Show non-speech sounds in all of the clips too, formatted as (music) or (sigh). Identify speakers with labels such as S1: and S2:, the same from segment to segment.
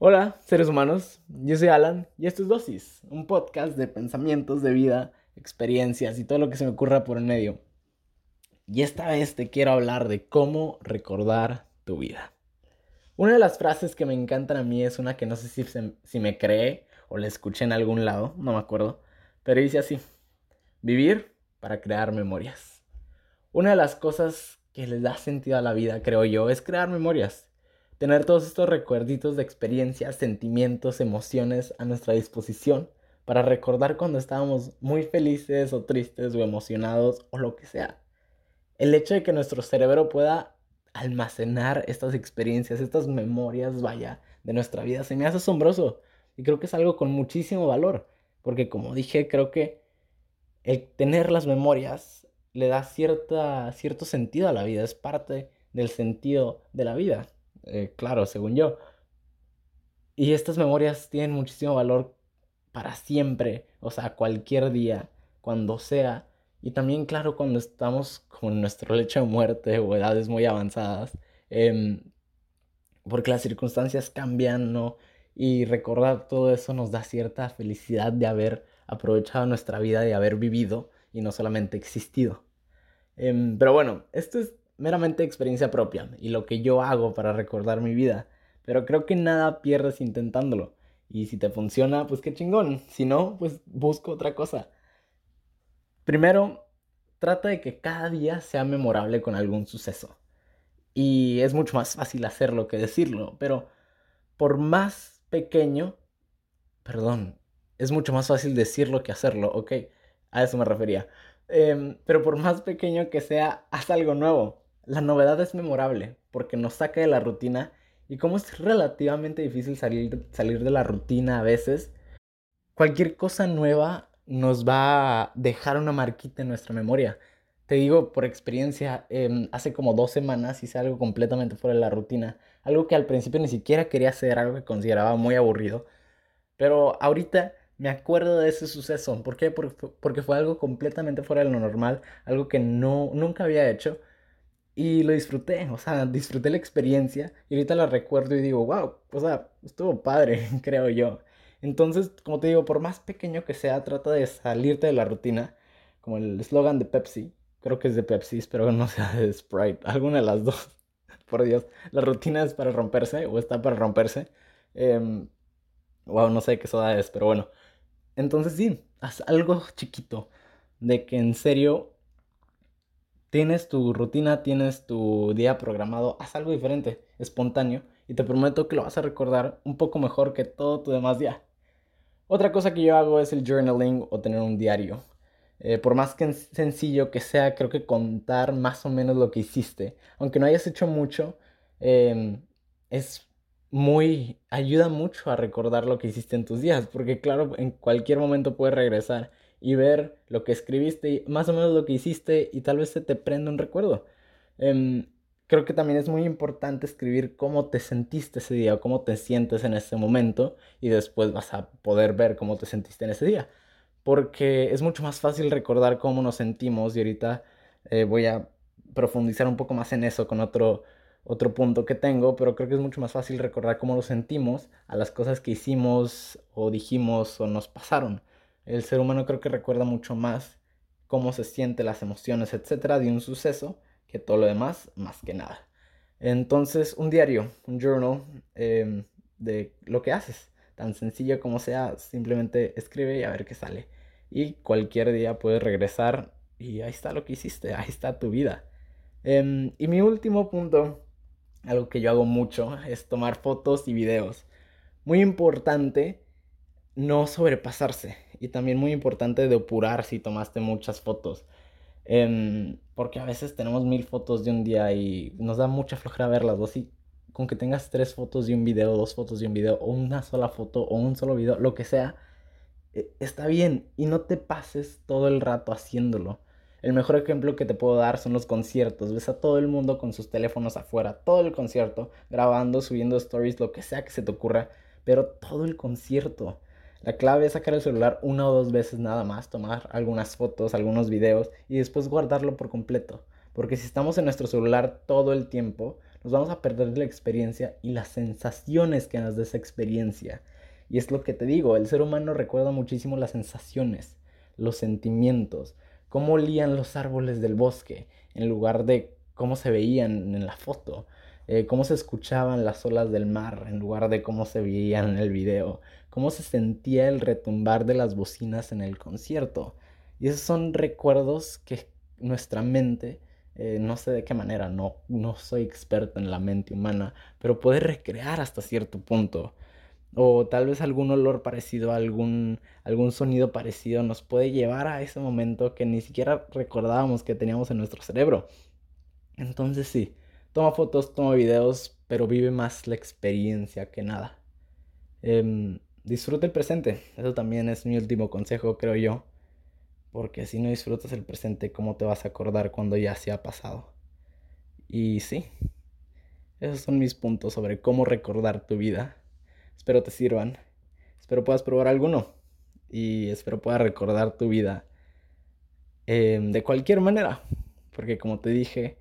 S1: Hola, seres humanos. Yo soy Alan y esto es Dosis, un podcast de pensamientos de vida, experiencias y todo lo que se me ocurra por el medio. Y esta vez te quiero hablar de cómo recordar tu vida. Una de las frases que me encantan a mí es una que no sé si, si me cree o la escuché en algún lado, no me acuerdo, pero dice así, vivir para crear memorias. Una de las cosas que les da sentido a la vida, creo yo, es crear memorias tener todos estos recuerditos de experiencias, sentimientos, emociones a nuestra disposición para recordar cuando estábamos muy felices o tristes o emocionados o lo que sea. El hecho de que nuestro cerebro pueda almacenar estas experiencias, estas memorias, vaya, de nuestra vida, se me hace asombroso y creo que es algo con muchísimo valor, porque como dije, creo que el tener las memorias le da cierta, cierto sentido a la vida, es parte del sentido de la vida. Eh, claro, según yo. Y estas memorias tienen muchísimo valor para siempre, o sea, cualquier día, cuando sea. Y también, claro, cuando estamos con nuestro lecho de muerte o edades muy avanzadas, em, porque las circunstancias cambian, ¿no? Y recordar todo eso nos da cierta felicidad de haber aprovechado nuestra vida, de haber vivido y no solamente existido. Em, pero bueno, esto es meramente experiencia propia y lo que yo hago para recordar mi vida. Pero creo que nada pierdes intentándolo. Y si te funciona, pues qué chingón. Si no, pues busco otra cosa. Primero, trata de que cada día sea memorable con algún suceso. Y es mucho más fácil hacerlo que decirlo. Pero por más pequeño, perdón, es mucho más fácil decirlo que hacerlo, ¿ok? A eso me refería. Em, pero por más pequeño que sea, haz algo nuevo. La novedad es memorable porque nos saca de la rutina y como es relativamente difícil salir, salir de la rutina a veces, cualquier cosa nueva nos va a dejar una marquita en nuestra memoria. Te digo por experiencia, em, hace como dos semanas hice algo completamente fuera de la rutina, algo que al principio ni siquiera quería hacer, algo que consideraba muy aburrido, pero ahorita me acuerdo de ese suceso. ¿Por qué? Porque fue algo completamente fuera de lo normal, algo que no, nunca había hecho y lo disfruté, o sea, disfruté la experiencia y ahorita la recuerdo y digo, wow, o sea, estuvo padre, (laughs) creo yo. Entonces, como te digo, por más pequeño que sea, trata de salirte de la rutina, como el eslogan de Pepsi, creo que es de Pepsi, espero que no sea de Sprite, (laughs) alguna de las dos. (laughs) por Dios, la rutina es para romperse o está para romperse. wow, em, no sé qué soda es, pero bueno. Entonces sí, haz algo chiquito de que en serio tienes tu rutina, tienes tu día programado, haz algo diferente, espontáneo, y te prometo que lo vas a recordar un poco mejor que todo tu demás día. Otra cosa que yo hago es el journaling o tener un diario. Eh, por más sencillo que sea, creo que contar más o menos lo que hiciste, aunque no hayas hecho mucho, em, es muy, ayuda mucho a recordar lo que hiciste en tus días, porque claro, en cualquier momento puedes regresar y ver lo que escribiste, más o menos lo que hiciste y tal vez se te prenda un recuerdo. Em, creo que también es muy importante escribir cómo te sentiste ese día o cómo te sientes en ese momento y después vas a poder ver cómo te sentiste en ese día. Porque es mucho más fácil recordar cómo nos sentimos y ahorita eh, voy a profundizar un poco más en eso con otro, otro punto que tengo, pero creo que es mucho más fácil recordar cómo nos sentimos a las cosas que hicimos o dijimos o nos pasaron. El ser humano creo que recuerda mucho más cómo se siente, las emociones, etcétera, de un suceso que todo lo demás, más que nada. Entonces, un diario, un journal em, de lo que haces, tan sencillo como sea, simplemente escribe y a ver qué sale. Y cualquier día puedes regresar y ahí está lo que hiciste, ahí está tu vida. Em, y mi último punto, algo que yo hago mucho, es tomar fotos y videos. Muy importante no sobrepasarse. Y también muy importante depurar si tomaste muchas fotos. Em, porque a veces tenemos mil fotos de un día y nos da mucha flojera verlas. O con que tengas tres fotos de un video, dos fotos de un video, o una sola foto, o un solo video, lo que sea, e, está bien. Y no te pases todo el rato haciéndolo. El mejor ejemplo que te puedo dar son los conciertos. Ves a todo el mundo con sus teléfonos afuera, todo el concierto, grabando, subiendo stories, lo que sea que se te ocurra, pero todo el concierto. La clave es sacar el celular una o dos veces nada más, tomar algunas fotos, algunos videos y después guardarlo por completo. Porque si estamos en nuestro celular todo el tiempo, nos vamos a perder la experiencia y las sensaciones que nos da esa experiencia. Y es lo que te digo, el ser humano recuerda muchísimo las sensaciones, los sentimientos, cómo olían los árboles del bosque, en lugar de cómo se veían en la foto, eh, cómo se escuchaban las olas del mar, en lugar de cómo se veían en el video, cómo se sentía el retumbar de las bocinas en el concierto. Y esos son recuerdos que nuestra mente, eh, no sé de qué manera, no, no soy experto en la mente humana, pero puede recrear hasta cierto punto. O tal vez algún olor parecido, algún, algún sonido parecido nos puede llevar a ese momento que ni siquiera recordábamos que teníamos en nuestro cerebro. Entonces sí, toma fotos, toma videos, pero vive más la experiencia que nada. Eh, disfruta el presente, eso también es mi último consejo, creo yo. Porque si no disfrutas el presente, ¿cómo te vas a acordar cuando ya se ha pasado? Y sí, esos son mis puntos sobre cómo recordar tu vida. Espero te sirvan. Espero puedas probar alguno. Y espero puedas recordar tu vida em, de cualquier manera. Porque como te dije,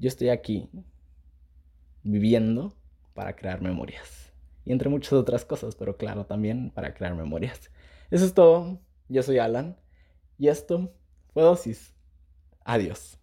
S1: yo estoy aquí viviendo para crear memorias. Y entre muchas otras cosas, pero claro, también para crear memorias. Eso es todo. Yo soy Alan. Y esto fue dosis. Adiós.